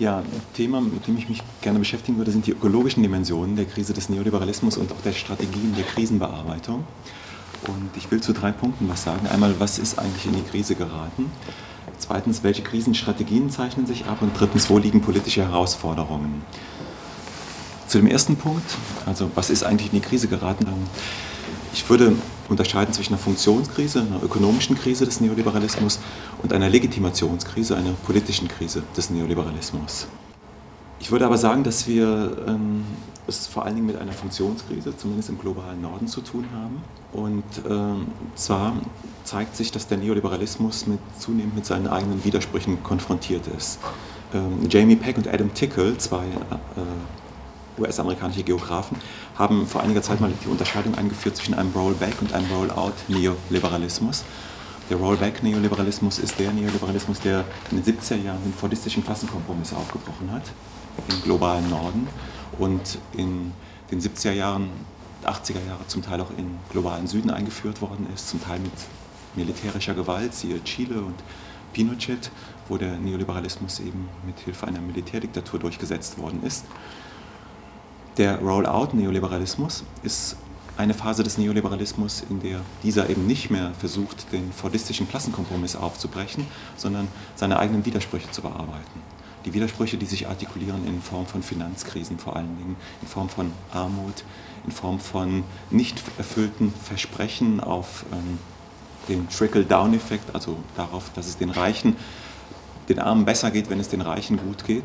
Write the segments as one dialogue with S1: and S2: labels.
S1: Ja, Thema, mit dem ich mich gerne beschäftigen würde, sind die ökologischen Dimensionen der Krise des Neoliberalismus und auch der Strategien der Krisenbearbeitung. Und ich will zu drei Punkten was sagen. Einmal, was ist eigentlich in die Krise geraten? Zweitens, welche Krisenstrategien zeichnen sich ab? Und drittens, wo liegen politische Herausforderungen? Zu dem ersten Punkt, also was ist eigentlich in die Krise geraten? Ich würde unterscheiden zwischen einer Funktionskrise, einer ökonomischen Krise des Neoliberalismus und einer Legitimationskrise, einer politischen Krise des Neoliberalismus. Ich würde aber sagen, dass wir ähm, es vor allen Dingen mit einer Funktionskrise, zumindest im globalen Norden, zu tun haben. Und ähm, zwar zeigt sich, dass der Neoliberalismus mit, zunehmend mit seinen eigenen Widersprüchen konfrontiert ist. Ähm, Jamie Peck und Adam Tickle, zwei äh, US-amerikanische Geografen, haben vor einiger Zeit mal die Unterscheidung eingeführt zwischen einem Rollback und einem Rollout-Neoliberalismus. Der Rollback-Neoliberalismus ist der Neoliberalismus, der in den 70er Jahren den fordistischen Klassenkompromiss aufgebrochen hat, im globalen Norden und in den 70er Jahren, 80er Jahren zum Teil auch im globalen Süden eingeführt worden ist, zum Teil mit militärischer Gewalt, siehe Chile und Pinochet, wo der Neoliberalismus eben mit Hilfe einer Militärdiktatur durchgesetzt worden ist. Der Rollout-Neoliberalismus ist eine Phase des Neoliberalismus, in der dieser eben nicht mehr versucht, den fordistischen Klassenkompromiss aufzubrechen, sondern seine eigenen Widersprüche zu bearbeiten. Die Widersprüche, die sich artikulieren in Form von Finanzkrisen vor allen Dingen, in Form von Armut, in Form von nicht erfüllten Versprechen auf ähm, den Trickle-Down-Effekt, also darauf, dass es den Reichen, den Armen besser geht, wenn es den Reichen gut geht.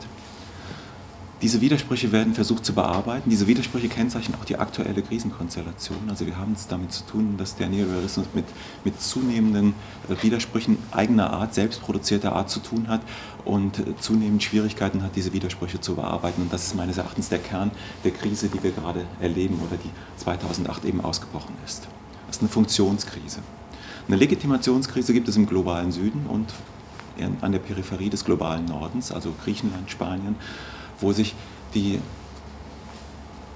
S1: Diese Widersprüche werden versucht zu bearbeiten. Diese Widersprüche kennzeichnen auch die aktuelle Krisenkonstellation. Also wir haben es damit zu tun, dass der Neoliberalismus mit, mit zunehmenden äh, Widersprüchen eigener Art, selbstproduzierter Art zu tun hat und äh, zunehmend Schwierigkeiten hat, diese Widersprüche zu bearbeiten. Und das ist meines Erachtens der Kern der Krise, die wir gerade erleben oder die 2008 eben ausgebrochen ist. Das ist eine Funktionskrise. Eine Legitimationskrise gibt es im globalen Süden und an der Peripherie des globalen Nordens, also Griechenland, Spanien, wo sich die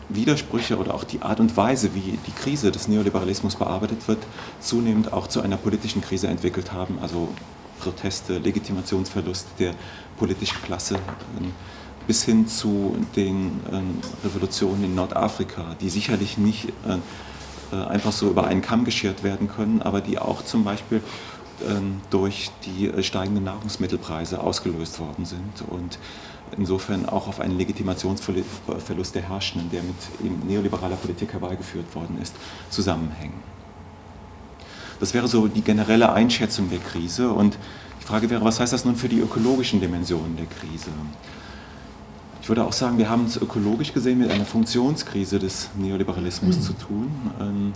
S1: Widersprüche oder auch die Art und Weise, wie die Krise des Neoliberalismus bearbeitet wird, zunehmend auch zu einer politischen Krise entwickelt haben. Also Proteste, Legitimationsverlust der politischen Klasse ähm, bis hin zu den ähm, Revolutionen in Nordafrika, die sicherlich nicht äh, äh, einfach so über einen Kamm geschert werden können, aber die auch zum Beispiel ähm, durch die äh, steigenden Nahrungsmittelpreise ausgelöst worden sind und insofern auch auf einen Legitimationsverlust der Herrschenden, der mit neoliberaler Politik herbeigeführt worden ist, zusammenhängen. Das wäre so die generelle Einschätzung der Krise und die Frage wäre, was heißt das nun für die ökologischen Dimensionen der Krise? Ich würde auch sagen, wir haben es ökologisch gesehen mit einer Funktionskrise des Neoliberalismus mhm. zu tun. Ähm,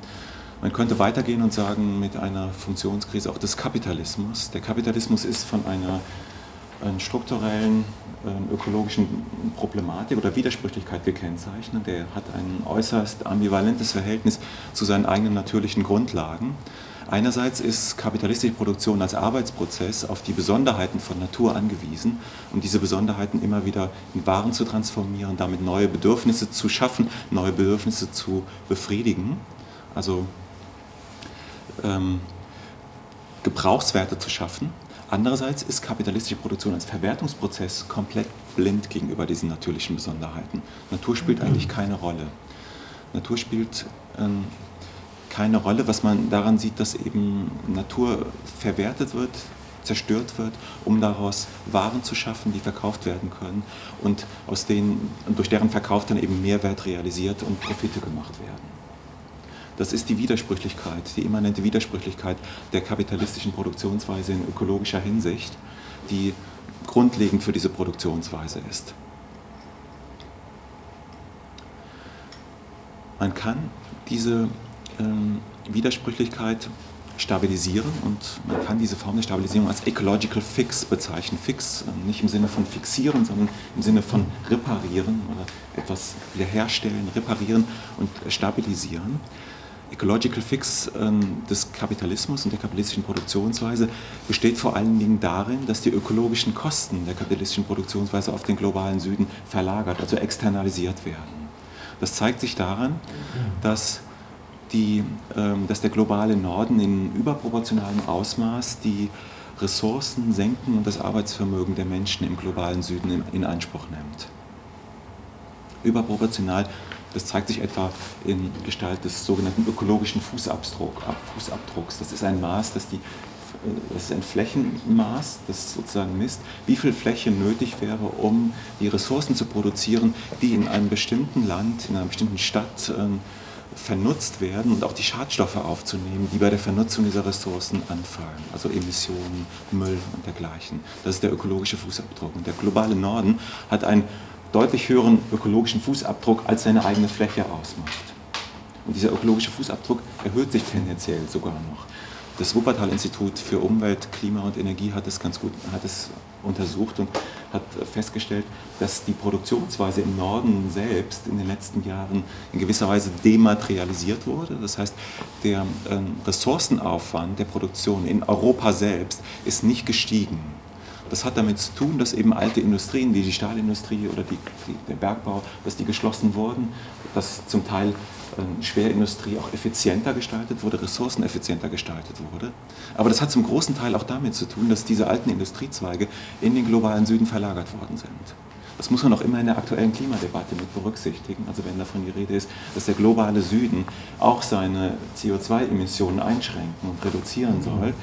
S1: man könnte weitergehen und sagen, mit einer Funktionskrise auch des Kapitalismus. Der Kapitalismus ist von einer, einer strukturellen ökologischen Problematik oder Widersprüchlichkeit gekennzeichnet. Der hat ein äußerst ambivalentes Verhältnis zu seinen eigenen natürlichen Grundlagen. Einerseits ist kapitalistische Produktion als Arbeitsprozess auf die Besonderheiten von Natur angewiesen, um diese Besonderheiten immer wieder in Waren zu transformieren, damit neue Bedürfnisse zu schaffen, neue Bedürfnisse zu befriedigen, also ähm, Gebrauchswerte zu schaffen. Andererseits ist kapitalistische Produktion als Verwertungsprozess komplett blind gegenüber diesen natürlichen Besonderheiten. Natur spielt eigentlich keine Rolle. Natur spielt ähm, keine Rolle, was man daran sieht, dass eben Natur verwertet wird, zerstört wird, um daraus Waren zu schaffen, die verkauft werden können und aus denen, durch deren Verkauf dann eben Mehrwert realisiert und Profite gemacht werden. Das ist die Widersprüchlichkeit, die immanente Widersprüchlichkeit der kapitalistischen Produktionsweise in ökologischer Hinsicht, die grundlegend für diese Produktionsweise ist. Man kann diese ähm, Widersprüchlichkeit stabilisieren und man kann diese Form der Stabilisierung als Ecological Fix bezeichnen. Fix ähm, nicht im Sinne von fixieren, sondern im Sinne von reparieren oder etwas wiederherstellen, reparieren und stabilisieren. Ecological Fix ähm, des Kapitalismus und der kapitalistischen Produktionsweise besteht vor allen Dingen darin, dass die ökologischen Kosten der kapitalistischen Produktionsweise auf den globalen Süden verlagert, also externalisiert werden. Das zeigt sich daran, dass die, ähm, dass der globale Norden in überproportionalem Ausmaß die Ressourcen senken und das Arbeitsvermögen der Menschen im globalen Süden in Anspruch nimmt. Überproportional, das zeigt sich etwa in Gestalt des sogenannten ökologischen Fußabdrucks. Das ist ein Maß, das die das ist ein Flächenmaß, das sozusagen misst, wie viel Fläche nötig wäre, um die Ressourcen zu produzieren, die in einem bestimmten Land, in einer bestimmten Stadt ähm, vernutzt werden und auch die Schadstoffe aufzunehmen, die bei der Vernutzung dieser Ressourcen anfallen, also Emissionen, Müll und dergleichen. Das ist der ökologische Fußabdruck. Und der globale Norden hat einen deutlich höheren ökologischen Fußabdruck, als seine eigene Fläche ausmacht. Und dieser ökologische Fußabdruck erhöht sich tendenziell sogar noch. Das Wuppertal-Institut für Umwelt, Klima und Energie hat es ganz gut hat es untersucht und hat festgestellt, dass die Produktionsweise im Norden selbst in den letzten Jahren in gewisser Weise dematerialisiert wurde. Das heißt, der ähm, Ressourcenaufwand der Produktion in Europa selbst ist nicht gestiegen. Das hat damit zu tun, dass eben alte Industrien, wie die Stahlindustrie oder die, die, der Bergbau, dass die geschlossen wurden, dass zum Teil ähm, Schwerindustrie auch effizienter gestaltet wurde, ressourceneffizienter gestaltet wurde. Aber das hat zum großen Teil auch damit zu tun, dass diese alten Industriezweige in den globalen Süden verlagert worden sind. Das muss man auch immer in der aktuellen Klimadebatte mit berücksichtigen. Also wenn davon die Rede ist, dass der globale Süden auch seine CO2-Emissionen einschränken und reduzieren soll,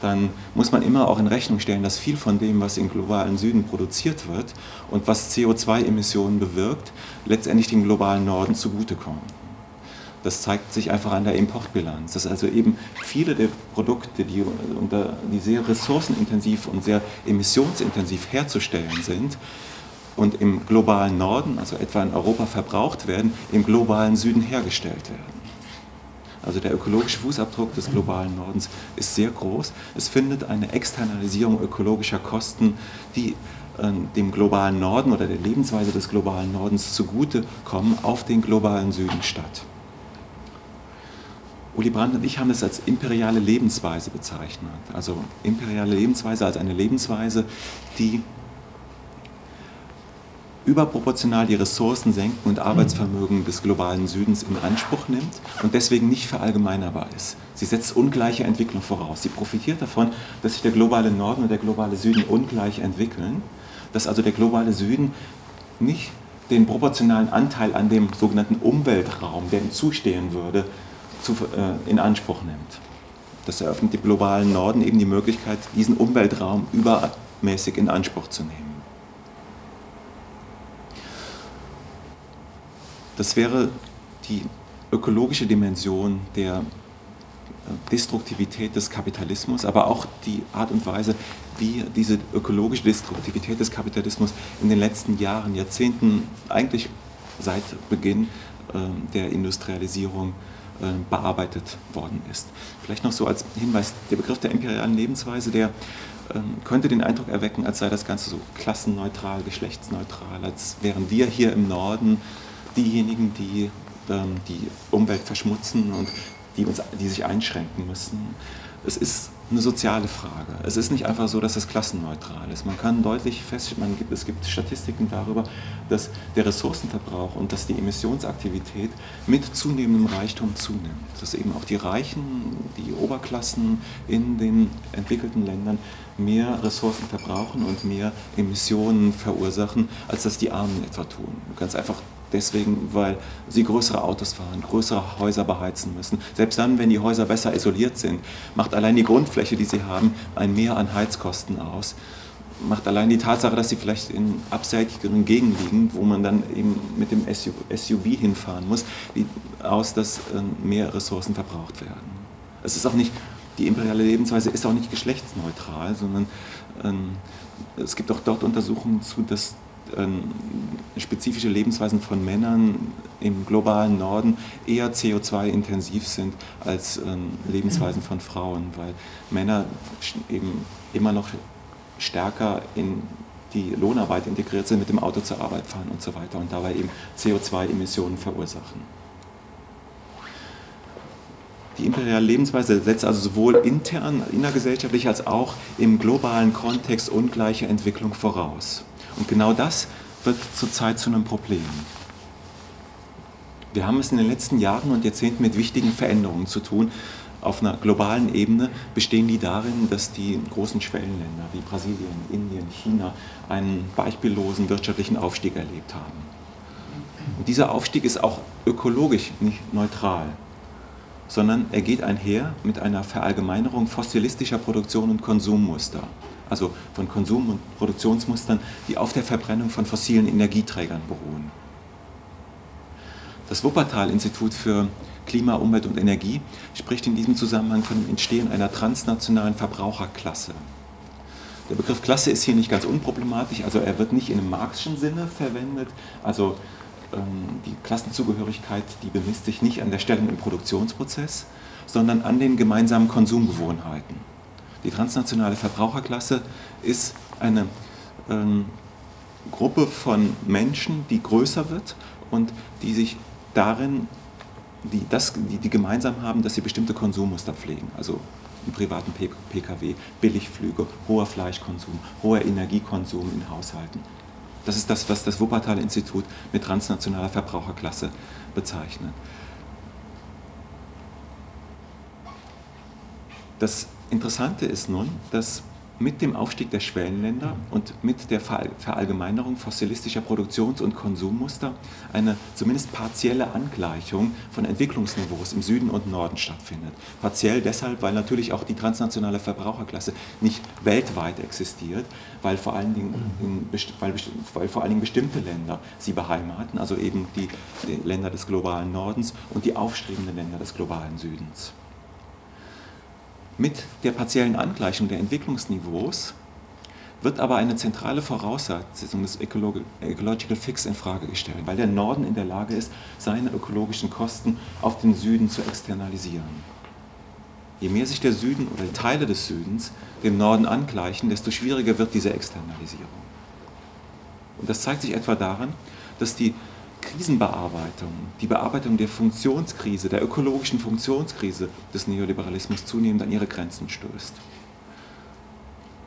S1: dann muss man immer auch in Rechnung stellen, dass viel von dem, was im globalen Süden produziert wird und was CO2-Emissionen bewirkt, letztendlich dem globalen Norden zugutekommt. Das zeigt sich einfach an der Importbilanz, dass also eben viele der Produkte, die, die sehr ressourcenintensiv und sehr emissionsintensiv herzustellen sind und im globalen Norden, also etwa in Europa verbraucht werden, im globalen Süden hergestellt werden. Also der ökologische Fußabdruck des globalen Nordens ist sehr groß. Es findet eine Externalisierung ökologischer Kosten, die äh, dem globalen Norden oder der Lebensweise des globalen Nordens zugutekommen, auf den globalen Süden statt. Uli Brandt und ich haben es als imperiale Lebensweise bezeichnet. Also imperiale Lebensweise als eine Lebensweise, die überproportional die Ressourcen senken und Arbeitsvermögen des globalen Südens in Anspruch nimmt und deswegen nicht verallgemeinerbar ist. Sie setzt ungleiche Entwicklung voraus. Sie profitiert davon, dass sich der globale Norden und der globale Süden ungleich entwickeln, dass also der globale Süden nicht den proportionalen Anteil an dem sogenannten Umweltraum, der ihm zustehen würde, zu, äh, in Anspruch nimmt. Das eröffnet dem globalen Norden eben die Möglichkeit, diesen Umweltraum übermäßig in Anspruch zu nehmen. Das wäre die ökologische Dimension der äh, Destruktivität des Kapitalismus, aber auch die Art und Weise, wie diese ökologische Destruktivität des Kapitalismus in den letzten Jahren, Jahrzehnten, eigentlich seit Beginn ähm, der Industrialisierung äh, bearbeitet worden ist. Vielleicht noch so als Hinweis, der Begriff der imperialen Lebensweise, der ähm, könnte den Eindruck erwecken, als sei das Ganze so klassenneutral, geschlechtsneutral, als wären wir hier im Norden diejenigen, die ähm, die Umwelt verschmutzen und die, uns, die sich einschränken müssen. Es ist eine soziale Frage. Es ist nicht einfach so, dass es klassenneutral ist. Man kann deutlich feststellen, es gibt Statistiken darüber, dass der Ressourcenverbrauch und dass die Emissionsaktivität mit zunehmendem Reichtum zunimmt. Dass eben auch die Reichen, die Oberklassen in den entwickelten Ländern mehr Ressourcen verbrauchen und mehr Emissionen verursachen, als das die Armen etwa tun. Ganz einfach deswegen, weil sie größere Autos fahren, größere Häuser beheizen müssen. Selbst dann, wenn die Häuser besser isoliert sind, macht allein die Grundfläche, die sie haben, ein Mehr an Heizkosten aus. Macht allein die Tatsache, dass sie vielleicht in abseitigeren Gegenden liegen, wo man dann eben mit dem SUV hinfahren muss, aus, dass ähm, mehr Ressourcen verbraucht werden. Es ist auch nicht, die imperiale Lebensweise ist auch nicht geschlechtsneutral, sondern ähm, es gibt auch dort Untersuchungen zu, dass spezifische Lebensweisen von Männern im globalen Norden eher CO2-intensiv sind als ähm, Lebensweisen von Frauen, weil Männer eben immer noch stärker in die Lohnarbeit integriert sind, mit dem Auto zur Arbeit fahren und so weiter und dabei eben CO2-Emissionen verursachen. Die imperiale Lebensweise setzt also sowohl intern, innergesellschaftlich als auch im globalen Kontext ungleiche Entwicklung voraus. Und genau das wird zurzeit zu einem Problem. Wir haben es in den letzten Jahren und Jahrzehnten mit wichtigen Veränderungen zu tun, auf einer globalen Ebene bestehen die darin, dass die großen Schwellenländer wie Brasilien, Indien, China einen beispiellosen wirtschaftlichen Aufstieg erlebt haben. Und dieser Aufstieg ist auch ökologisch nicht neutral, sondern er geht einher mit einer Verallgemeinerung fossilistischer Produktion und Konsummuster, also von Konsum- und Produktionsmustern, die auf der Verbrennung von fossilen Energieträgern beruhen. Das Wuppertal-Institut für Klima, Umwelt und Energie spricht in diesem Zusammenhang von dem Entstehen einer transnationalen Verbraucherklasse. Der Begriff Klasse ist hier nicht ganz unproblematisch, also er wird nicht in einem marxischen Sinne verwendet, also ähm, die Klassenzugehörigkeit, die bemisst sich nicht an der Stellung im Produktionsprozess, sondern an den gemeinsamen Konsumgewohnheiten. Die transnationale Verbraucherklasse ist eine ähm, Gruppe von Menschen, die größer wird und die sich darin die, das, die, die gemeinsam haben, dass sie bestimmte Konsummuster pflegen. Also im privaten Pkw, Billigflüge, hoher Fleischkonsum, hoher Energiekonsum in Haushalten. Das ist das, was das Wuppertal-Institut mit transnationaler Verbraucherklasse bezeichnet. Das Interessante ist nun, dass mit dem Aufstieg der Schwellenländer und mit der Verallgemeinerung fossilistischer Produktions- und Konsummuster eine zumindest partielle Angleichung von Entwicklungsniveaus im Süden und Norden stattfindet. Partiell deshalb, weil natürlich auch die transnationale Verbraucherklasse nicht weltweit existiert, weil vor allen Dingen, in, weil, weil vor allen Dingen bestimmte Länder sie beheimaten, also eben die, die Länder des globalen Nordens und die aufstrebenden Länder des globalen Südens. Mit der partiellen Angleichung der Entwicklungsniveaus wird aber eine zentrale Voraussetzung des Ecological Fix in Frage gestellt, weil der Norden in der Lage ist, seine ökologischen Kosten auf den Süden zu externalisieren. Je mehr sich der Süden oder Teile des Südens dem Norden angleichen, desto schwieriger wird diese Externalisierung. Und das zeigt sich etwa daran, dass die Krisenbearbeitung, die Bearbeitung der Funktionskrise, der ökologischen Funktionskrise des Neoliberalismus zunehmend an ihre Grenzen stößt.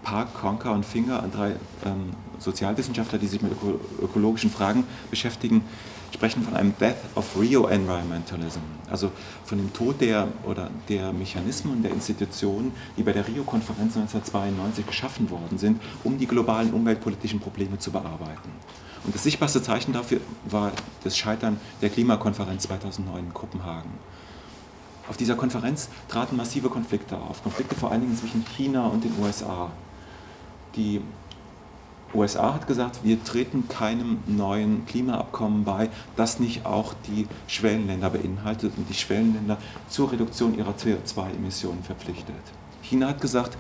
S1: Park, Conker und Finger, drei ähm, Sozialwissenschaftler, die sich mit öko ökologischen Fragen beschäftigen, sprechen von einem Death of Rio-Environmentalism, also von dem Tod der, oder der Mechanismen der Institutionen, die bei der Rio-Konferenz 1992 geschaffen worden sind, um die globalen umweltpolitischen Probleme zu bearbeiten. Und das sichtbarste Zeichen dafür war das Scheitern der Klimakonferenz 2009 in Kopenhagen. Auf dieser Konferenz traten massive Konflikte auf, Konflikte vor allen Dingen zwischen China und den USA. Die USA hat gesagt, wir treten keinem neuen Klimaabkommen bei, das nicht auch die Schwellenländer beinhaltet und die Schwellenländer zur Reduktion ihrer CO2-Emissionen verpflichtet. China hat gesagt,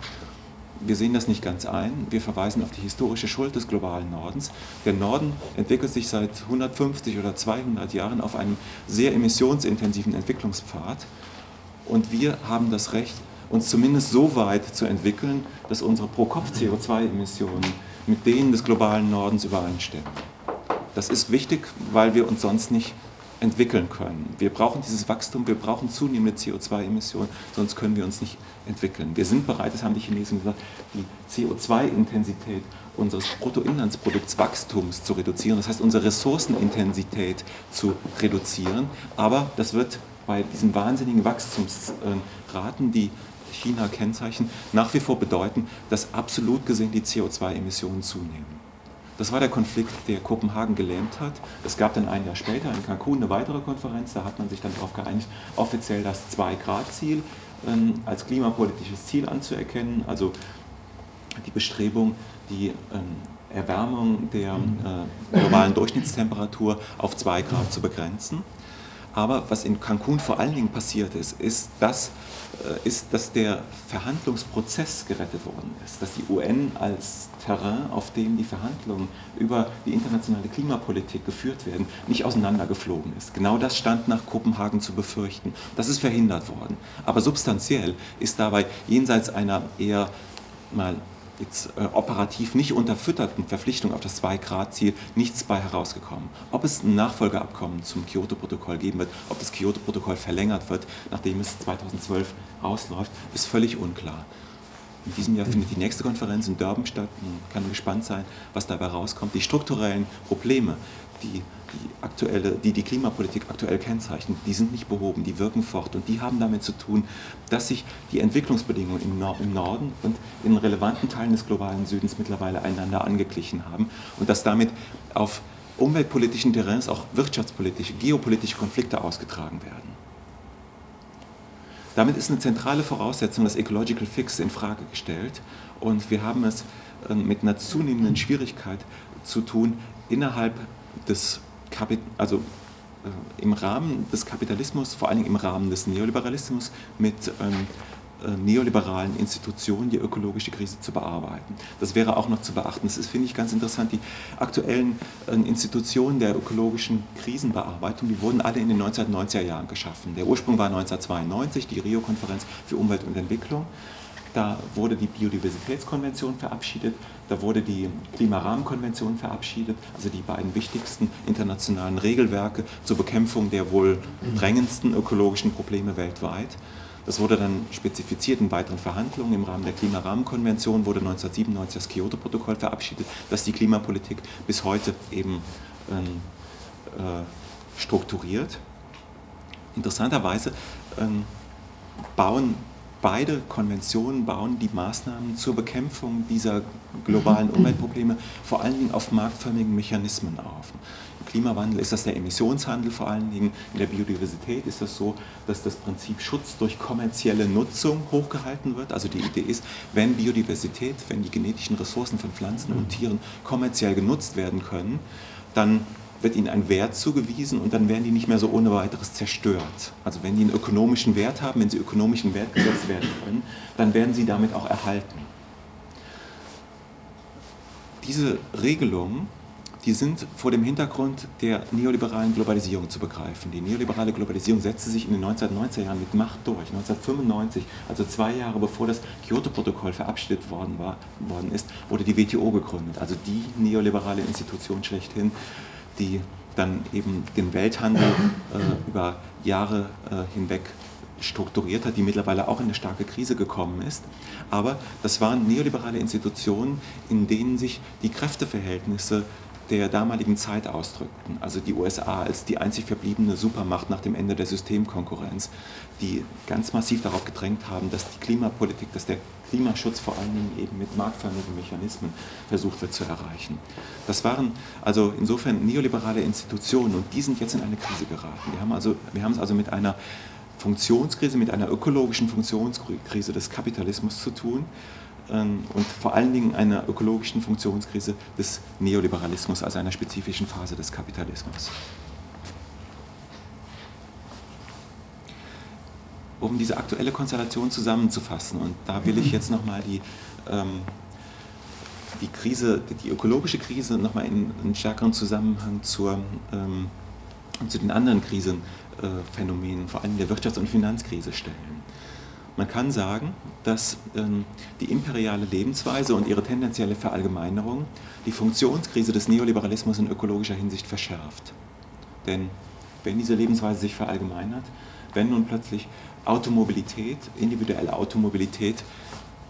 S1: wir sehen das nicht ganz ein. Wir verweisen auf die historische Schuld des globalen Nordens. Der Norden entwickelt sich seit 150 oder 200 Jahren auf einem sehr emissionsintensiven Entwicklungspfad. Und wir haben das Recht, uns zumindest so weit zu entwickeln, dass unsere Pro-Kopf-CO2-Emissionen mit denen des globalen Nordens übereinstimmen. Das ist wichtig, weil wir uns sonst nicht entwickeln können. Wir brauchen dieses Wachstum, wir brauchen zunehmende CO2-Emissionen, sonst können wir uns nicht entwickeln. Wir sind bereit, das haben die Chinesen gesagt, die CO2-Intensität unseres Bruttoinlandsproduktswachstums zu reduzieren, das heißt unsere Ressourcenintensität zu reduzieren, aber das wird bei diesen wahnsinnigen Wachstumsraten, die China kennzeichnen, nach wie vor bedeuten, dass absolut gesehen die CO2-Emissionen zunehmen. Das war der Konflikt, der Kopenhagen gelähmt hat. Es gab dann ein Jahr später in Cancun eine weitere Konferenz, da hat man sich dann darauf geeinigt, offiziell das 2-Grad-Ziel ähm, als klimapolitisches Ziel anzuerkennen, also die Bestrebung, die ähm, Erwärmung der äh, globalen Durchschnittstemperatur auf 2 Grad zu begrenzen. Aber was in Cancun vor allen Dingen passiert ist, ist, dass, äh, ist, dass der Verhandlungsprozess gerettet worden ist, dass die UN als Terrain, auf dem die Verhandlungen über die internationale Klimapolitik geführt werden, nicht auseinandergeflogen ist. Genau das stand nach Kopenhagen zu befürchten. Das ist verhindert worden. Aber substanziell ist dabei jenseits einer eher mal jetzt äh, operativ nicht unterfütterten Verpflichtung auf das 2-Grad-Ziel nichts bei herausgekommen. Ob es ein Nachfolgeabkommen zum Kyoto-Protokoll geben wird, ob das Kyoto-Protokoll verlängert wird, nachdem es 2012 ausläuft, ist völlig unklar. In diesem Jahr findet die nächste Konferenz in Durban statt. Man kann gespannt sein, was dabei rauskommt. Die strukturellen Probleme, die, die, aktuelle, die die Klimapolitik aktuell kennzeichnen, die sind nicht behoben, die wirken fort und die haben damit zu tun, dass sich die Entwicklungsbedingungen im, Nor im Norden und in relevanten Teilen des globalen Südens mittlerweile einander angeglichen haben und dass damit auf umweltpolitischen Terrains auch wirtschaftspolitische, geopolitische Konflikte ausgetragen werden. Damit ist eine zentrale Voraussetzung das Ecological Fix in Frage gestellt und wir haben es ähm, mit einer zunehmenden Schwierigkeit zu tun, innerhalb des Kapit also äh, im Rahmen des Kapitalismus, vor allem im Rahmen des Neoliberalismus, mit ähm, äh, neoliberalen Institutionen die ökologische Krise zu bearbeiten. Das wäre auch noch zu beachten. Das finde ich, ganz interessant. Die aktuellen äh, Institutionen der ökologischen Krisenbearbeitung, die wurden alle in den 1990er Jahren geschaffen. Der Ursprung war 1992, die Rio-Konferenz für Umwelt und Entwicklung. Da wurde die Biodiversitätskonvention verabschiedet, da wurde die Klimarahmenkonvention verabschiedet, also die beiden wichtigsten internationalen Regelwerke zur Bekämpfung der wohl drängendsten ökologischen Probleme weltweit. Das wurde dann spezifiziert in weiteren Verhandlungen. Im Rahmen der Klimarahmenkonvention wurde 1997 das Kyoto-Protokoll verabschiedet, das die Klimapolitik bis heute eben ähm, äh, strukturiert. Interessanterweise ähm, bauen beide Konventionen bauen die Maßnahmen zur Bekämpfung dieser globalen Umweltprobleme vor allen Dingen auf marktförmigen Mechanismen auf. Im Klimawandel ist das der Emissionshandel vor allen Dingen, in der Biodiversität ist das so, dass das Prinzip Schutz durch kommerzielle Nutzung hochgehalten wird. Also die Idee ist, wenn Biodiversität, wenn die genetischen Ressourcen von Pflanzen und Tieren kommerziell genutzt werden können, dann wird ihnen ein Wert zugewiesen und dann werden die nicht mehr so ohne weiteres zerstört. Also wenn die einen ökonomischen Wert haben, wenn sie ökonomischen Wert gesetzt werden können, dann werden sie damit auch erhalten. Diese Regelungen, die sind vor dem Hintergrund der neoliberalen Globalisierung zu begreifen. Die neoliberale Globalisierung setzte sich in den 1990er Jahren mit Macht durch. 1995, also zwei Jahre bevor das Kyoto-Protokoll verabschiedet worden, war, worden ist, wurde die WTO gegründet, also die neoliberale Institution schlechthin, die dann eben den Welthandel äh, über Jahre äh, hinweg strukturiert hat, die mittlerweile auch in eine starke Krise gekommen ist. Aber das waren neoliberale Institutionen, in denen sich die Kräfteverhältnisse der damaligen Zeit ausdrückten. Also die USA als die einzig verbliebene Supermacht nach dem Ende der Systemkonkurrenz, die ganz massiv darauf gedrängt haben, dass die Klimapolitik, dass der Klimaschutz vor allen Dingen eben mit marktförmigen Mechanismen versucht wird zu erreichen. Das waren also insofern neoliberale Institutionen und die sind jetzt in eine Krise geraten. Wir haben, also, wir haben es also mit einer Funktionskrise, mit einer ökologischen Funktionskrise des Kapitalismus zu tun ähm, und vor allen Dingen einer ökologischen Funktionskrise des Neoliberalismus, also einer spezifischen Phase des Kapitalismus. Um diese aktuelle Konstellation zusammenzufassen, und da will ich jetzt nochmal die, ähm, die Krise, die ökologische Krise nochmal in einen stärkeren Zusammenhang zur, ähm, zu den anderen Krisenphänomenen, vor allem der Wirtschafts- und Finanzkrise stellen. Man kann sagen, dass ähm, die imperiale Lebensweise und ihre tendenzielle Verallgemeinerung die Funktionskrise des Neoliberalismus in ökologischer Hinsicht verschärft. Denn wenn diese Lebensweise sich verallgemeinert, wenn nun plötzlich Automobilität, individuelle Automobilität,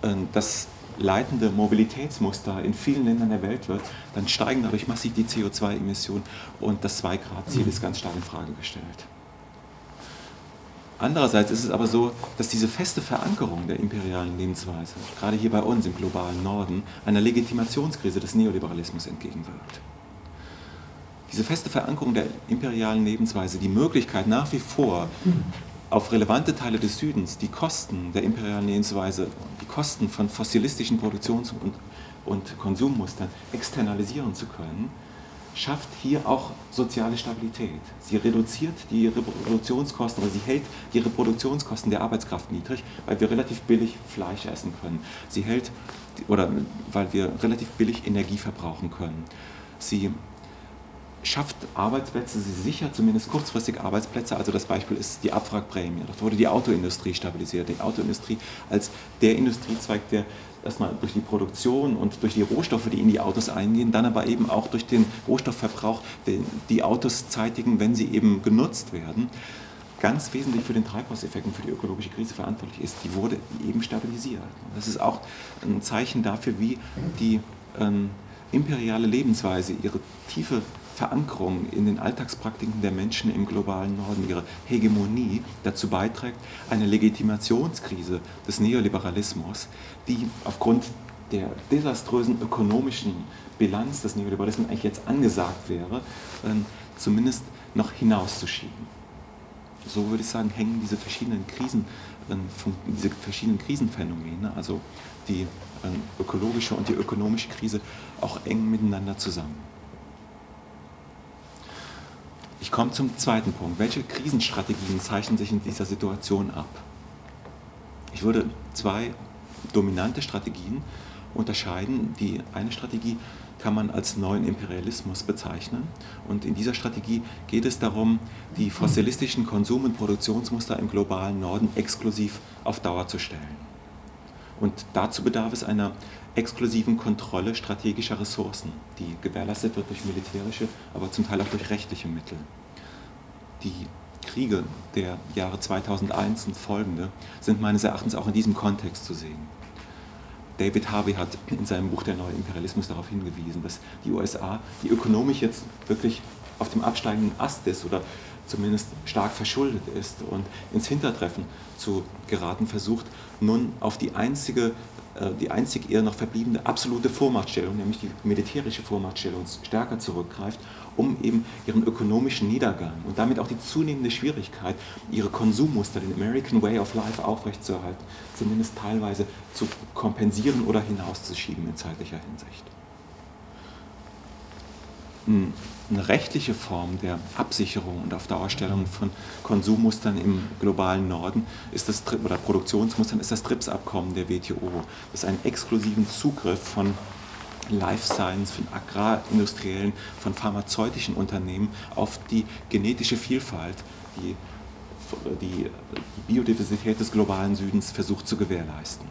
S1: äh, das leitende Mobilitätsmuster in vielen Ländern der Welt wird, dann steigen dadurch massiv die CO2-Emissionen und das 2-Grad-Ziel ist ganz stark in Frage gestellt. Andererseits ist es aber so, dass diese feste Verankerung der imperialen Lebensweise, gerade hier bei uns im globalen Norden, einer Legitimationskrise des Neoliberalismus entgegenwirkt. Diese feste Verankerung der imperialen Lebensweise, die Möglichkeit nach wie vor auf relevante Teile des Südens die Kosten der imperialen Lebensweise, die Kosten von fossilistischen Produktions- und, und Konsummustern externalisieren zu können, schafft hier auch soziale Stabilität. Sie reduziert die Reproduktionskosten oder sie hält die Reproduktionskosten der Arbeitskraft niedrig, weil wir relativ billig Fleisch essen können. Sie hält oder weil wir relativ billig Energie verbrauchen können. Sie schafft Arbeitsplätze, sie sichert zumindest kurzfristig Arbeitsplätze. Also das Beispiel ist die Abwrackprämie. Dort wurde die Autoindustrie stabilisiert. Die Autoindustrie als der Industriezweig, der erstmal durch die Produktion und durch die Rohstoffe, die in die Autos eingehen, dann aber eben auch durch den Rohstoffverbrauch, den die Autos zeitigen, wenn sie eben genutzt werden, ganz wesentlich für den Treibhauseffekt und für die ökologische Krise verantwortlich ist, die wurde eben stabilisiert. Das ist auch ein Zeichen dafür, wie die ähm, imperiale Lebensweise ihre tiefe Verankerung in den Alltagspraktiken der Menschen im globalen Norden, ihre Hegemonie dazu beiträgt, eine Legitimationskrise des Neoliberalismus, die aufgrund der desaströsen ökonomischen Bilanz des Neoliberalismus eigentlich jetzt angesagt wäre, ähm, zumindest noch hinauszuschieben. So würde ich sagen, hängen diese verschiedenen Krisen, ähm, diese verschiedenen Krisenphänomene, also die ähm, ökologische und die ökonomische Krise, auch eng miteinander zusammen. Ich komme zum zweiten Punkt. Welche Krisenstrategien zeichnen sich in dieser Situation ab? Ich würde zwei dominante Strategien unterscheiden. Die eine Strategie kann man als neuen Imperialismus bezeichnen. Und in dieser Strategie geht es darum, die fossilistischen Konsum- und Produktionsmuster im globalen Norden exklusiv auf Dauer zu stellen. Und dazu bedarf es einer exklusiven Kontrolle strategischer Ressourcen, die gewährleistet wird durch militärische, aber zum Teil auch durch rechtliche Mittel. Die Kriege der Jahre 2001 und folgende sind meines Erachtens auch in diesem Kontext zu sehen. David Harvey hat in seinem Buch Der neue Imperialismus darauf hingewiesen, dass die USA, die ökonomisch jetzt wirklich auf dem absteigenden Ast ist oder zumindest stark verschuldet ist und ins Hintertreffen zu geraten versucht, nun auf die einzige, die einzig ihr noch verbliebene absolute Vormachtstellung, nämlich die militärische Vormachtstellung, stärker zurückgreift um eben ihren ökonomischen Niedergang und damit auch die zunehmende Schwierigkeit, ihre Konsummuster, den American Way of Life aufrechtzuerhalten, zumindest teilweise zu kompensieren oder hinauszuschieben in zeitlicher Hinsicht. Eine rechtliche Form der Absicherung und auf Dauerstellung von Konsummustern im globalen Norden ist das, oder Produktionsmustern ist das TRIPS-Abkommen der WTO, das einen exklusiven Zugriff von Life Science, von agrarindustriellen, von pharmazeutischen Unternehmen auf die genetische Vielfalt, die die Biodiversität des globalen Südens versucht zu gewährleisten.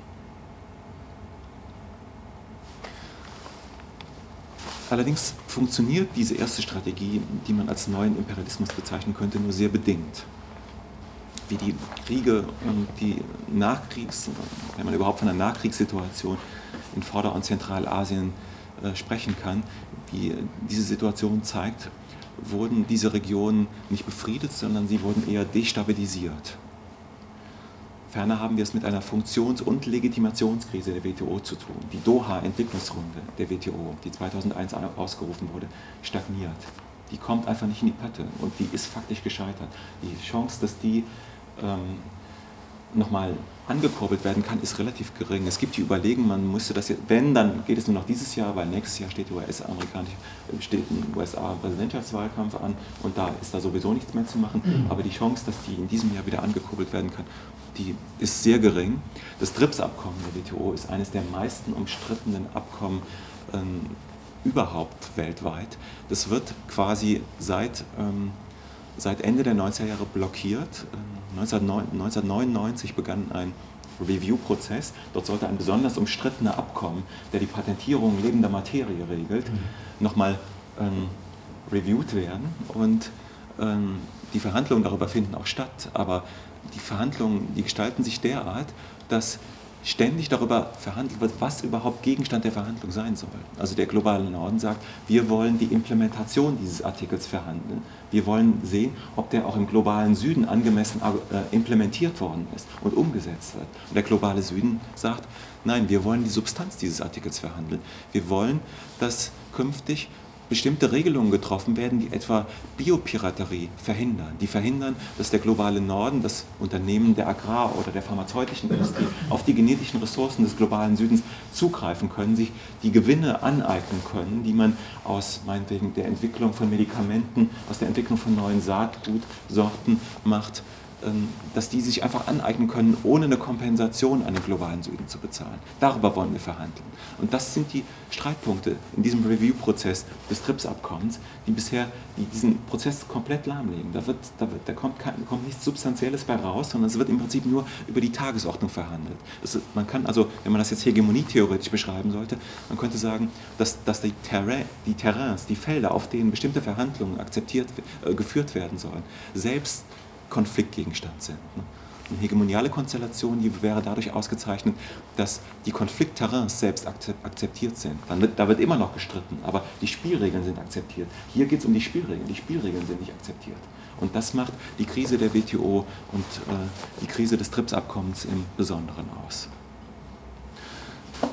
S1: Allerdings funktioniert diese erste Strategie, die man als neuen Imperialismus bezeichnen könnte, nur sehr bedingt. Wie die Kriege und die Nachkriegs, wenn man überhaupt von einer Nachkriegssituation in Vorder- und Zentralasien äh, sprechen kann, wie diese Situation zeigt, wurden diese Regionen nicht befriedet, sondern sie wurden eher destabilisiert. Ferner haben wir es mit einer Funktions- und Legitimationskrise der WTO zu tun. Die Doha-Entwicklungsrunde der WTO, die 2001 ausgerufen wurde, stagniert. Die kommt einfach nicht in die Pötte und die ist faktisch gescheitert. Die Chance, dass die ähm, nochmal angekurbelt werden kann, ist relativ gering. Es gibt die Überlegung, man müsste das jetzt, wenn, dann geht es nur noch dieses Jahr, weil nächstes Jahr steht, US-amerikanische, steht ein USA-Präsidentschaftswahlkampf an und da ist da sowieso nichts mehr zu machen. Mhm. Aber die Chance, dass die in diesem Jahr wieder angekurbelt werden kann, die ist sehr gering. Das TRIPS-Abkommen der WTO ist eines der meisten umstrittenen Abkommen ähm, überhaupt weltweit. Das wird quasi seit ähm, seit Ende der 90er Jahre blockiert. 1999 ähm, begann ein Review-Prozess. Dort sollte ein besonders umstrittener Abkommen, der die Patentierung lebender Materie regelt, mhm. nochmal ähm, reviewed werden. Und ähm, die Verhandlungen darüber finden auch statt. Aber die Verhandlungen, die gestalten sich derart, dass ständig darüber verhandelt wird, was überhaupt Gegenstand der Verhandlung sein soll. Also der globale Norden sagt, wir wollen die Implementation dieses Artikels verhandeln. Wir wollen sehen, ob der auch im globalen Süden angemessen äh, implementiert worden ist und umgesetzt wird. Und der globale Süden sagt, nein, wir wollen die Substanz dieses Artikels verhandeln. Wir wollen, dass künftig bestimmte Regelungen getroffen werden, die etwa Biopiraterie verhindern. Die verhindern, dass der globale Norden, das Unternehmen der Agrar- oder der pharmazeutischen Industrie auf die genetischen Ressourcen des globalen Südens zugreifen können, sich die Gewinne aneignen können, die man aus meinetwegen der Entwicklung von Medikamenten, aus der Entwicklung von neuen Saatgutsorten macht dass die sich einfach aneignen können, ohne eine Kompensation an den globalen Süden zu bezahlen. Darüber wollen wir verhandeln. Und das sind die Streitpunkte in diesem Review-Prozess des TRIPS-Abkommens, die bisher die diesen Prozess komplett lahmlegen. Da, wird, da, wird, da kommt, kein, kommt nichts Substanzielles bei raus, sondern es wird im Prinzip nur über die Tagesordnung verhandelt. Es, man kann also, wenn man das jetzt hegemonietheoretisch beschreiben sollte, man könnte sagen, dass, dass die, Terrain, die Terrains, die Felder, auf denen bestimmte Verhandlungen akzeptiert, äh, geführt werden sollen, selbst Konfliktgegenstand sind. Ne? Eine hegemoniale Konstellation, die wäre dadurch ausgezeichnet, dass die Konfliktterrains selbst akzeptiert sind. Wird, da wird immer noch gestritten, aber die Spielregeln sind akzeptiert. Hier geht es um die Spielregeln. Die Spielregeln sind nicht akzeptiert. Und das macht die Krise der WTO und äh, die Krise des TRIPS-Abkommens im Besonderen aus.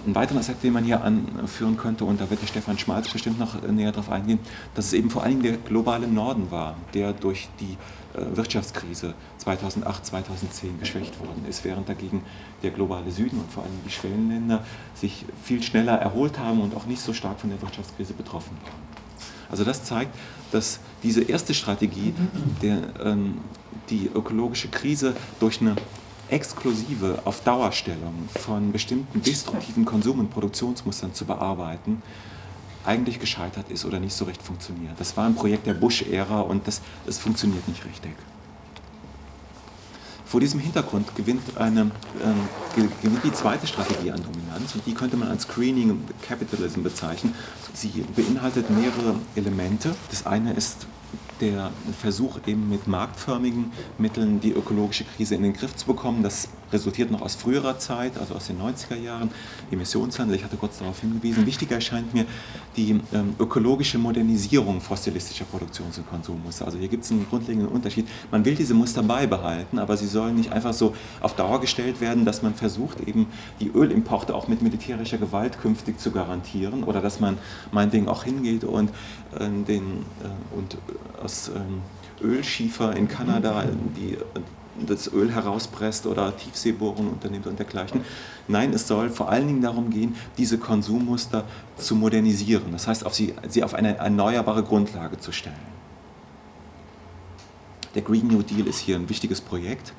S1: Ein weiterer Aspekt, den man hier anführen könnte, und da wird der Stefan Schmalz bestimmt noch näher darauf eingehen, dass es eben vor allem der globale Norden war, der durch die äh, Wirtschaftskrise 2008, 2010 geschwächt worden ist, während dagegen der globale Süden und vor allem die Schwellenländer sich viel schneller erholt haben und auch nicht so stark von der Wirtschaftskrise betroffen waren. Also das zeigt, dass diese erste Strategie, der, ähm, die ökologische Krise durch eine exklusive auf Dauerstellung von bestimmten destruktiven Konsum- und Produktionsmustern zu bearbeiten, eigentlich gescheitert ist oder nicht so recht funktioniert. Das war ein Projekt der Bush-Ära und das, das funktioniert nicht richtig. Vor diesem Hintergrund gewinnt, eine, äh, gewinnt die zweite Strategie an Dominanz und die könnte man als Screening Capitalism bezeichnen. Sie beinhaltet mehrere Elemente. Das eine ist der Versuch, eben mit marktförmigen Mitteln die ökologische Krise in den Griff zu bekommen. Das resultiert noch aus früherer Zeit, also aus den 90er Jahren, Emissionshandel, ich hatte kurz darauf hingewiesen. Wichtiger erscheint mir die ähm, ökologische Modernisierung fossilistischer Produktions- und Konsummuster. Also hier gibt es einen grundlegenden Unterschied. Man will diese Muster beibehalten, aber sie sollen nicht einfach so auf Dauer gestellt werden, dass man versucht, eben die Ölimporte auch mit militärischer Gewalt künftig zu garantieren oder dass man meinetwegen auch hingeht und, äh, den, äh, und aus ähm, Ölschiefer in Kanada die das Öl herauspresst oder Tiefseebohrungen unternimmt und dergleichen. Nein, es soll vor allen Dingen darum gehen, diese Konsummuster zu modernisieren, das heißt, auf sie, sie auf eine erneuerbare Grundlage zu stellen. Der Green New Deal ist hier ein wichtiges Projekt,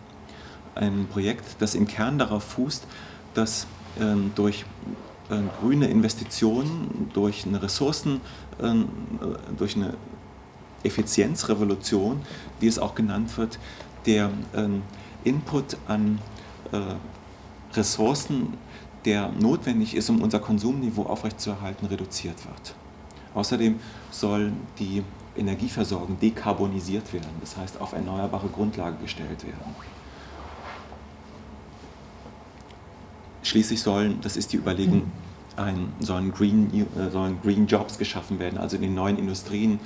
S1: ein Projekt, das im Kern darauf fußt, dass ähm, durch äh, grüne Investitionen, durch eine Ressourcen, äh, durch eine Effizienzrevolution, wie es auch genannt wird, der ähm, Input an äh, Ressourcen, der notwendig ist, um unser Konsumniveau aufrechtzuerhalten, reduziert wird. Außerdem soll die Energieversorgung dekarbonisiert werden, das heißt auf erneuerbare Grundlage gestellt werden. Schließlich sollen, das ist die Überlegung, ein, sollen, Green, äh, sollen Green Jobs geschaffen werden, also in den neuen Industrien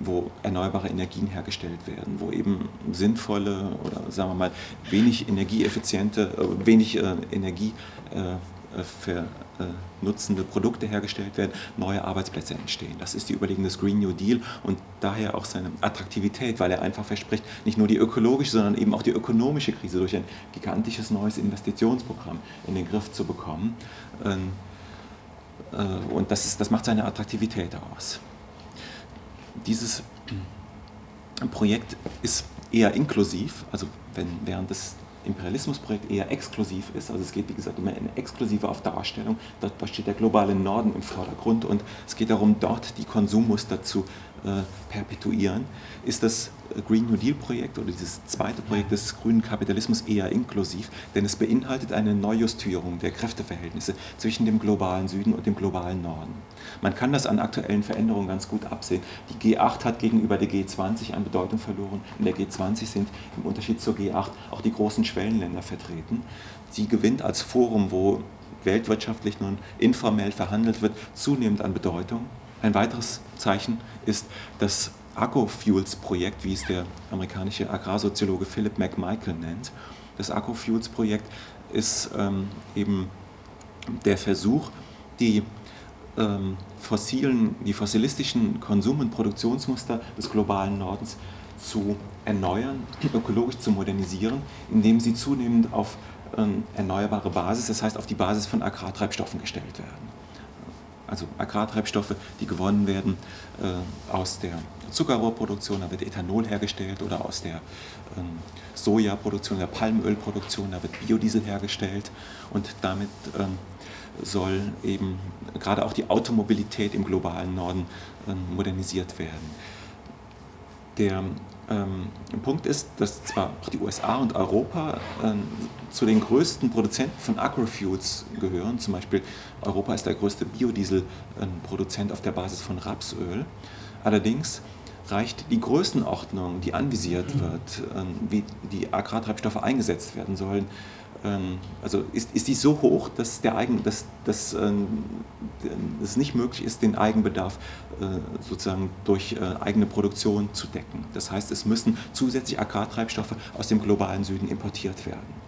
S1: wo erneuerbare Energien hergestellt werden, wo eben sinnvolle oder sagen wir mal wenig energieeffiziente, äh, wenig äh, Energie vernutzende Produkte hergestellt werden, neue Arbeitsplätze entstehen. Das ist die Überlegung des Green New Deal und daher auch seine Attraktivität, weil er einfach verspricht, nicht nur die ökologische, sondern eben auch die ökonomische Krise durch ein gigantisches neues Investitionsprogramm in den Griff zu bekommen. Ähm, und das, ist, das macht seine Attraktivität aus dieses Projekt ist eher inklusiv, also wenn während das Imperialismusprojekt eher exklusiv ist, also es geht wie gesagt um eine exklusive Darstellung, dort steht der globale Norden im Vordergrund und es geht darum, dort die Konsummuster zu perpetuieren, ist das Green New Deal Projekt oder dieses zweite Projekt des grünen Kapitalismus eher inklusiv, denn es beinhaltet eine Neujustierung der Kräfteverhältnisse zwischen dem globalen Süden und dem globalen Norden. Man kann das an aktuellen Veränderungen ganz gut absehen. Die G8 hat gegenüber der G20 an Bedeutung verloren. In der G20 sind im Unterschied zur G8 auch die großen Schwellenländer vertreten. Sie gewinnt als Forum, wo weltwirtschaftlich nun informell verhandelt wird, zunehmend an Bedeutung. Ein weiteres Zeichen ist das Agrofuels-Projekt, wie es der amerikanische Agrarsoziologe Philip McMichael nennt. Das Agrofuels-Projekt ist ähm, eben der Versuch, die ähm, fossilen, die fossilistischen Konsum- und Produktionsmuster des globalen Nordens zu erneuern, ökologisch zu modernisieren, indem sie zunehmend auf ähm, erneuerbare Basis, das heißt auf die Basis von Agrartreibstoffen gestellt werden also Agrartreibstoffe, die gewonnen werden äh, aus der Zuckerrohrproduktion, da wird Ethanol hergestellt oder aus der ähm, Sojaproduktion, der Palmölproduktion, da wird Biodiesel hergestellt und damit ähm, soll eben gerade auch die Automobilität im globalen Norden ähm, modernisiert werden. Der ähm, Punkt ist, dass zwar auch die USA und Europa ähm, zu den größten Produzenten von Agrofuels gehören, zum Beispiel Europa ist der größte Biodieselproduzent auf der Basis von Rapsöl, allerdings reicht die Größenordnung, die anvisiert wird, ähm, wie die Agrartreibstoffe eingesetzt werden sollen, ähm, also ist, ist die so hoch, dass, der Eigen, dass, dass ähm, es nicht möglich ist, den Eigenbedarf äh, sozusagen durch äh, eigene Produktion zu decken. Das heißt, es müssen zusätzlich Agrartreibstoffe aus dem globalen Süden importiert werden.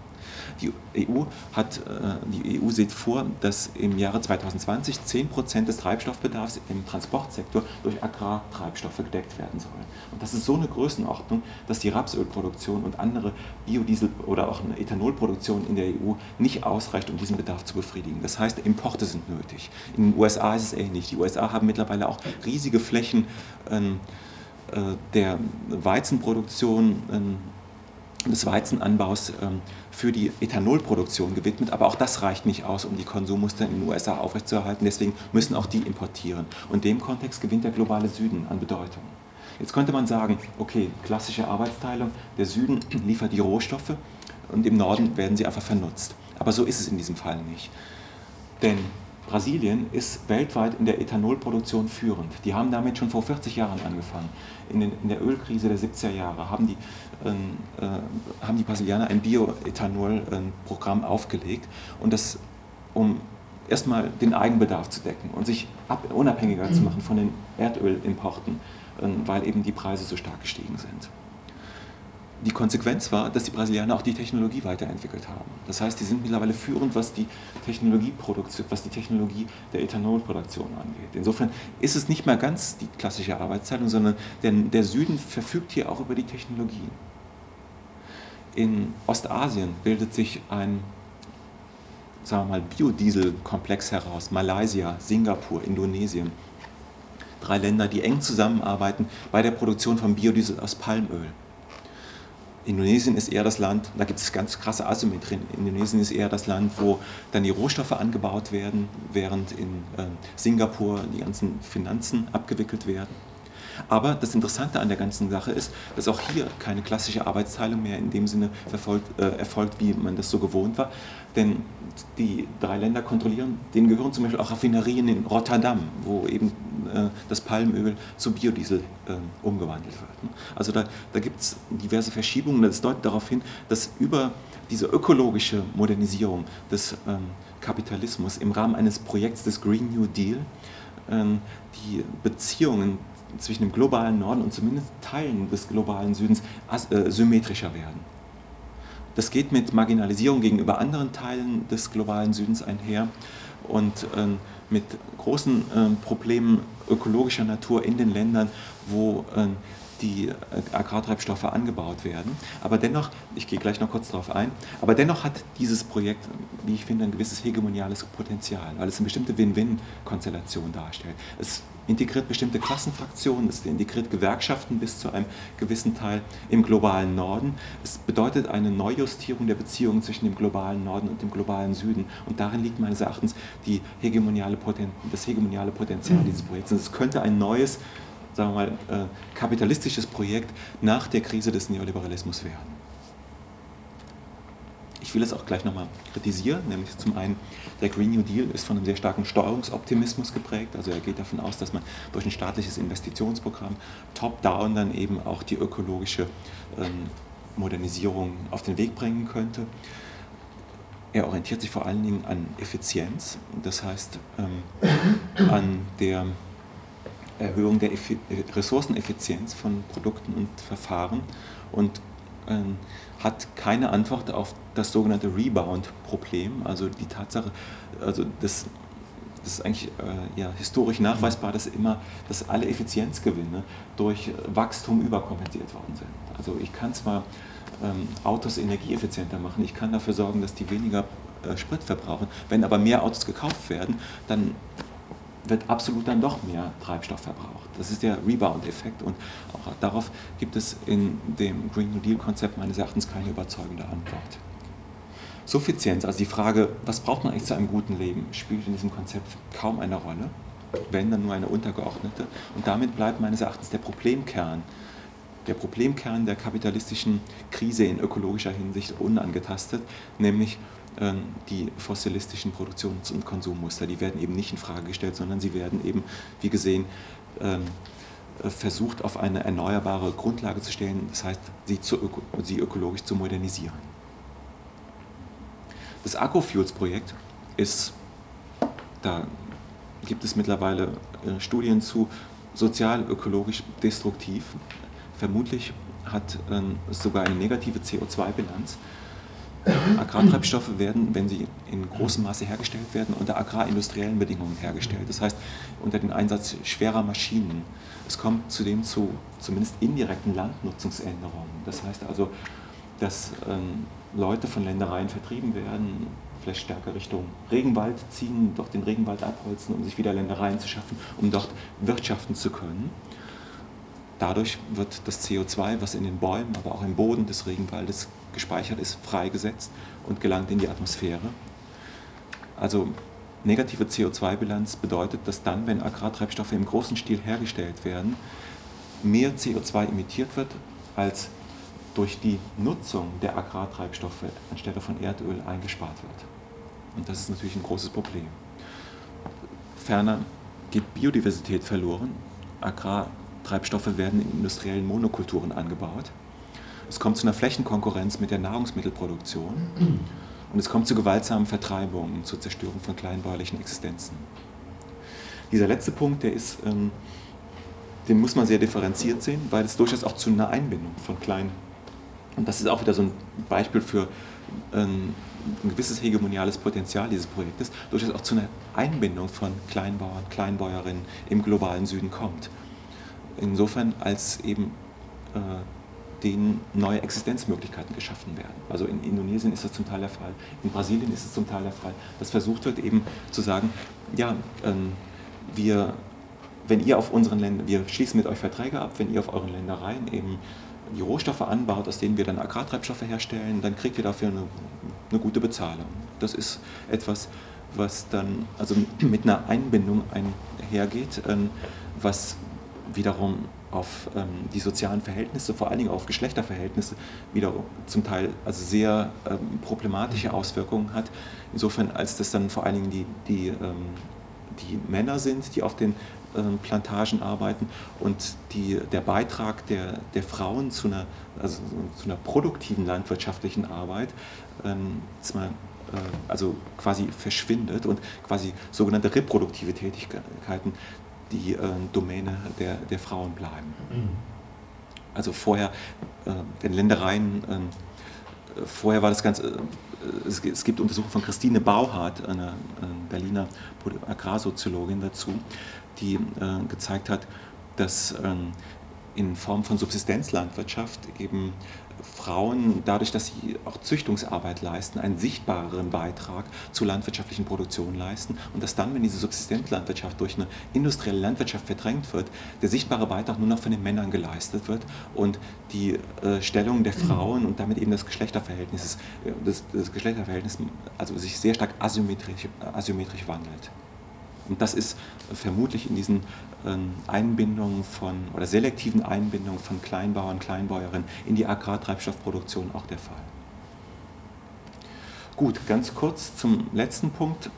S1: Die EU, hat, äh, die EU sieht vor, dass im Jahre 2020 10 Prozent des Treibstoffbedarfs im Transportsektor durch Agrartreibstoffe gedeckt werden sollen. Und das ist so eine Größenordnung, dass die Rapsölproduktion und andere Biodiesel- oder auch eine Ethanolproduktion in der EU nicht ausreicht, um diesen Bedarf zu befriedigen. Das heißt, Importe sind nötig. In den USA ist es ähnlich. Die USA haben mittlerweile auch riesige Flächen ähm, äh, der Weizenproduktion. Ähm, des Weizenanbaus ähm, für die Ethanolproduktion gewidmet. Aber auch das reicht nicht aus, um die Konsummuster in den USA aufrechtzuerhalten. Deswegen müssen auch die importieren. Und in dem Kontext gewinnt der globale Süden an Bedeutung. Jetzt könnte man sagen, okay, klassische Arbeitsteilung, der Süden liefert die Rohstoffe und im Norden werden sie einfach vernutzt. Aber so ist es in diesem Fall nicht. Denn Brasilien ist weltweit in der Ethanolproduktion führend. Die haben damit schon vor 40 Jahren angefangen. In, den, in der Ölkrise der 70er Jahre haben die, ähm, äh, haben die Brasilianer ein Bioethanol-Programm aufgelegt, und das, um erstmal den Eigenbedarf zu decken und sich ab, unabhängiger zu machen von den Erdölimporten, äh, weil eben die Preise so stark gestiegen sind die Konsequenz war, dass die Brasilianer auch die Technologie weiterentwickelt haben. Das heißt, die sind mittlerweile führend, was die Technologieproduktion, was die Technologie der Ethanolproduktion angeht. Insofern ist es nicht mehr ganz die klassische Arbeitsteilung, sondern der, der Süden verfügt hier auch über die Technologien. In Ostasien bildet sich ein sagen wir mal, Biodieselkomplex heraus. Malaysia, Singapur, Indonesien. Drei Länder, die eng zusammenarbeiten bei der Produktion von Biodiesel aus Palmöl. Indonesien ist eher das Land, da gibt es ganz krasse Asymmetrien. Indonesien ist eher das Land, wo dann die Rohstoffe angebaut werden, während in äh, Singapur die ganzen Finanzen abgewickelt werden. Aber das Interessante an der ganzen Sache ist, dass auch hier keine klassische Arbeitsteilung mehr in dem Sinne verfolgt, äh, erfolgt, wie man das so gewohnt war. Denn die drei Länder kontrollieren, denen gehören zum Beispiel auch Raffinerien in Rotterdam, wo eben äh, das Palmöl zu Biodiesel äh, umgewandelt wird. Also da, da gibt es diverse Verschiebungen. Das deutet darauf hin, dass über diese ökologische Modernisierung des ähm, Kapitalismus im Rahmen eines Projekts des Green New Deal ähm, die Beziehungen zwischen dem globalen Norden und zumindest Teilen des globalen Südens äh, symmetrischer werden. Das geht mit Marginalisierung gegenüber anderen Teilen des globalen Südens einher und ähm, mit großen ähm, Problemen ökologischer Natur in den Ländern, wo ähm, die äh, Agrartreibstoffe angebaut werden. Aber dennoch, ich gehe gleich noch kurz darauf ein, aber dennoch hat dieses Projekt, wie ich finde, ein gewisses hegemoniales Potenzial, weil es eine bestimmte Win-Win-Konstellation darstellt. Es integriert bestimmte Klassenfraktionen, es integriert Gewerkschaften bis zu einem gewissen Teil im globalen Norden. Es bedeutet eine Neujustierung der Beziehungen zwischen dem globalen Norden und dem globalen Süden. Und darin liegt meines Erachtens die hegemoniale Poten das hegemoniale Potenzial dieses Projekts. Und es könnte ein neues sagen wir mal, äh, kapitalistisches Projekt nach der Krise des Neoliberalismus werden. Ich will es auch gleich nochmal kritisieren, nämlich zum einen, der Green New Deal ist von einem sehr starken Steuerungsoptimismus geprägt. Also er geht davon aus, dass man durch ein staatliches Investitionsprogramm top-down dann eben auch die ökologische ähm, Modernisierung auf den Weg bringen könnte. Er orientiert sich vor allen Dingen an Effizienz, das heißt ähm, an der Erhöhung der Effi Ressourceneffizienz von Produkten und Verfahren und ähm, hat keine Antwort auf das sogenannte Rebound-Problem, also die Tatsache, also das, das ist eigentlich äh, ja, historisch nachweisbar, dass immer, dass alle Effizienzgewinne durch Wachstum überkompensiert worden sind. Also ich kann zwar ähm, Autos energieeffizienter machen, ich kann dafür sorgen, dass die weniger äh, Sprit verbrauchen, wenn aber mehr Autos gekauft werden, dann wird absolut dann doch mehr Treibstoff verbraucht. Das ist der Rebound-Effekt und auch darauf gibt es in dem Green New Deal-Konzept meines Erachtens keine überzeugende Antwort. Suffizienz, also die Frage, was braucht man eigentlich zu einem guten Leben, spielt in diesem Konzept kaum eine Rolle, wenn dann nur eine untergeordnete. Und damit bleibt meines Erachtens der Problemkern, der Problemkern der kapitalistischen Krise in ökologischer Hinsicht unangetastet, nämlich die fossilistischen Produktions- und Konsummuster, die werden eben nicht in Frage gestellt, sondern sie werden eben, wie gesehen, ähm, äh, versucht, auf eine erneuerbare Grundlage zu stellen, das heißt, sie, zu, sie ökologisch zu modernisieren. Das Agrofuels-Projekt ist, da gibt es mittlerweile äh, Studien zu, sozial-ökologisch destruktiv. Vermutlich hat ähm, es sogar eine negative CO2-Bilanz. Agrartreibstoffe werden, wenn sie in großem Maße hergestellt werden, unter agrarindustriellen Bedingungen hergestellt. Das heißt, unter den Einsatz schwerer Maschinen. Es kommt zudem zu zumindest indirekten Landnutzungsänderungen. Das heißt also, dass ähm, Leute von Ländereien vertrieben werden, vielleicht stärker Richtung Regenwald ziehen, dort den Regenwald abholzen, um sich wieder Ländereien zu schaffen, um dort wirtschaften zu können. Dadurch wird das CO2, was in den Bäumen, aber auch im Boden des Regenwaldes gespeichert ist, freigesetzt und gelangt in die Atmosphäre. Also negative CO2-Bilanz bedeutet, dass dann, wenn Agrartreibstoffe im großen Stil hergestellt werden, mehr CO2 emittiert wird, als durch die Nutzung der Agrartreibstoffe anstelle von Erdöl eingespart wird. Und das ist natürlich ein großes Problem. Ferner geht Biodiversität verloren. Agrartreibstoffe werden in industriellen Monokulturen angebaut. Es kommt zu einer Flächenkonkurrenz mit der Nahrungsmittelproduktion und es kommt zu gewaltsamen Vertreibungen, zur Zerstörung von kleinbäuerlichen Existenzen. Dieser letzte Punkt, der ist, ähm, den muss man sehr differenziert sehen, weil es durchaus auch zu einer Einbindung von kleinen, und das ist auch wieder so ein Beispiel für ähm, ein gewisses hegemoniales Potenzial dieses Projektes, durchaus auch zu einer Einbindung von Kleinbauern, Kleinbäuerinnen im globalen Süden kommt. Insofern als eben äh, denen neue Existenzmöglichkeiten geschaffen werden. Also in Indonesien ist das zum Teil der Fall, in Brasilien ist es zum Teil der Fall, dass versucht wird eben zu sagen, ja, ähm, wir, wenn ihr auf unseren Ländern, wir schließen mit euch Verträge ab, wenn ihr auf euren Ländereien eben die Rohstoffe anbaut, aus denen wir dann Agrartreibstoffe herstellen, dann kriegt ihr dafür eine, eine gute Bezahlung. Das ist etwas, was dann also mit einer Einbindung einhergeht, ähm, was wiederum auf ähm, die sozialen Verhältnisse, vor allen Dingen auf Geschlechterverhältnisse, wieder zum Teil also sehr ähm, problematische Auswirkungen hat. Insofern, als das dann vor allen Dingen die, die, die Männer sind, die auf den ähm, Plantagen arbeiten und die, der Beitrag der, der Frauen zu einer, also zu einer produktiven landwirtschaftlichen Arbeit ähm, äh, also quasi verschwindet und quasi sogenannte reproduktive Tätigkeiten die äh, Domäne der, der Frauen bleiben. Mhm. Also vorher, äh, den Ländereien, äh, vorher war das Ganze, äh, es, es, gibt Untersuchungen von Christine Bauhardt, einer Berliner Agrarsoziologin dazu, die äh, gezeigt hat, dass ähm, in Form von Subsistenzlandwirtschaft eben Frauen, dadurch, dass sie auch Züchtungsarbeit leisten, einen sichtbareren Beitrag zur landwirtschaftlichen Produktion leisten und dass dann, wenn diese Subsistenzlandwirtschaft durch eine industrielle Landwirtschaft verdrängt wird, der sichtbare Beitrag nur noch von den Männern geleistet wird und die äh, Stellung der Frauen und damit eben das Geschlechterverhältnis, äh, das, das Geschlechterverhältnis also sich sehr stark asymmetrisch, asymmetrisch wandelt. Und das ist vermutlich in diesen ähm, Einbindungen von oder selektiven Einbindungen von Kleinbauern, Kleinbäuerinnen in die Agrartreibstoffproduktion auch der Fall. Gut, ganz kurz zum letzten Punkt.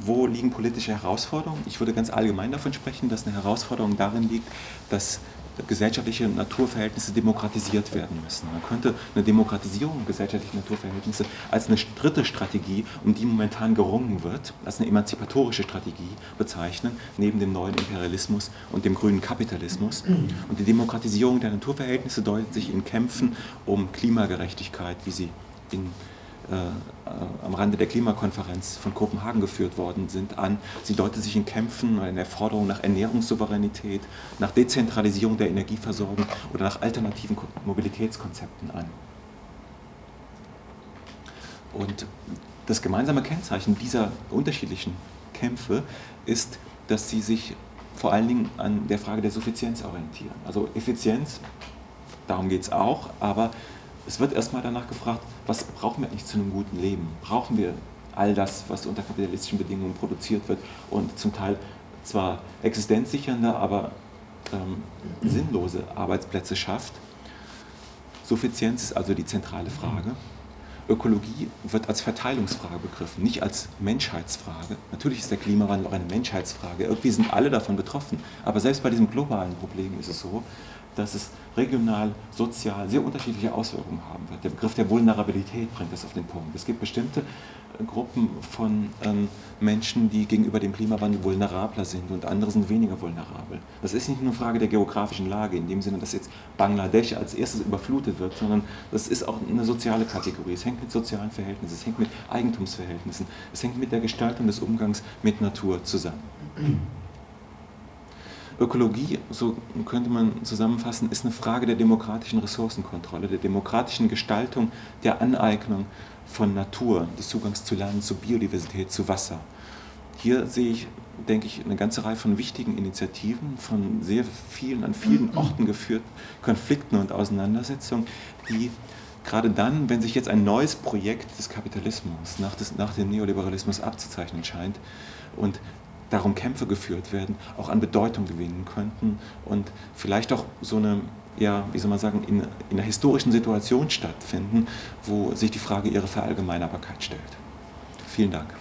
S1: Wo liegen politische Herausforderungen? Ich würde ganz allgemein davon sprechen, dass eine Herausforderung darin liegt, dass gesellschaftliche Naturverhältnisse demokratisiert werden müssen. Man könnte eine Demokratisierung gesellschaftlicher Naturverhältnisse als eine dritte Strategie, um die momentan gerungen wird, als eine emanzipatorische Strategie bezeichnen, neben dem neuen Imperialismus und dem grünen Kapitalismus. Und die Demokratisierung der Naturverhältnisse deutet sich in Kämpfen um Klimagerechtigkeit, wie sie in am Rande der Klimakonferenz von Kopenhagen geführt worden sind, an. Sie deutet sich in Kämpfen oder in der Forderung nach Ernährungssouveränität, nach Dezentralisierung der Energieversorgung oder nach alternativen Mobilitätskonzepten an. Und das gemeinsame Kennzeichen dieser unterschiedlichen Kämpfe ist, dass sie sich vor allen Dingen an der Frage der Suffizienz orientieren. Also Effizienz, darum geht es auch, aber es wird erstmal danach gefragt, was brauchen wir eigentlich zu einem guten Leben? Brauchen wir all das, was unter kapitalistischen Bedingungen produziert wird und zum Teil zwar existenzsichernde, aber ähm, sinnlose Arbeitsplätze schafft? Suffizienz ist also die zentrale Frage. Ökologie wird als Verteilungsfrage begriffen, nicht als Menschheitsfrage. Natürlich ist der Klimawandel auch eine Menschheitsfrage. Irgendwie sind alle davon betroffen. Aber selbst bei diesem globalen Problem ist es so, dass es regional, sozial sehr unterschiedliche Auswirkungen haben wird. Der Begriff der Vulnerabilität bringt das auf den Punkt. Es gibt bestimmte äh, Gruppen von ähm, Menschen, die gegenüber dem Klimawandel vulnerabler sind und andere sind weniger vulnerabel. Das ist nicht nur eine Frage der geografischen Lage, in dem Sinne, dass jetzt Bangladesch als erstes überflutet wird, sondern das ist auch eine soziale Kategorie. Es hängt mit sozialen Verhältnissen, es hängt mit Eigentumsverhältnissen, es hängt mit der Gestaltung des Umgangs mit Natur zusammen. Ökologie, so könnte man zusammenfassen, ist eine Frage der demokratischen Ressourcenkontrolle, der demokratischen Gestaltung, der Aneignung von Natur, des Zugangs zu Land, zu Biodiversität, zu Wasser. Hier sehe ich, denke ich, eine ganze Reihe von wichtigen Initiativen, von sehr vielen, an vielen Orten geführten Konflikten und Auseinandersetzungen, die gerade dann, wenn sich jetzt ein neues Projekt des Kapitalismus nach, des, nach dem Neoliberalismus abzuzeichnen scheint und darum Kämpfe geführt werden, auch an Bedeutung gewinnen könnten und vielleicht auch so eine, ja, wie soll man sagen, in, in einer historischen Situation stattfinden, wo sich die Frage ihrer Verallgemeinerbarkeit stellt. Vielen Dank.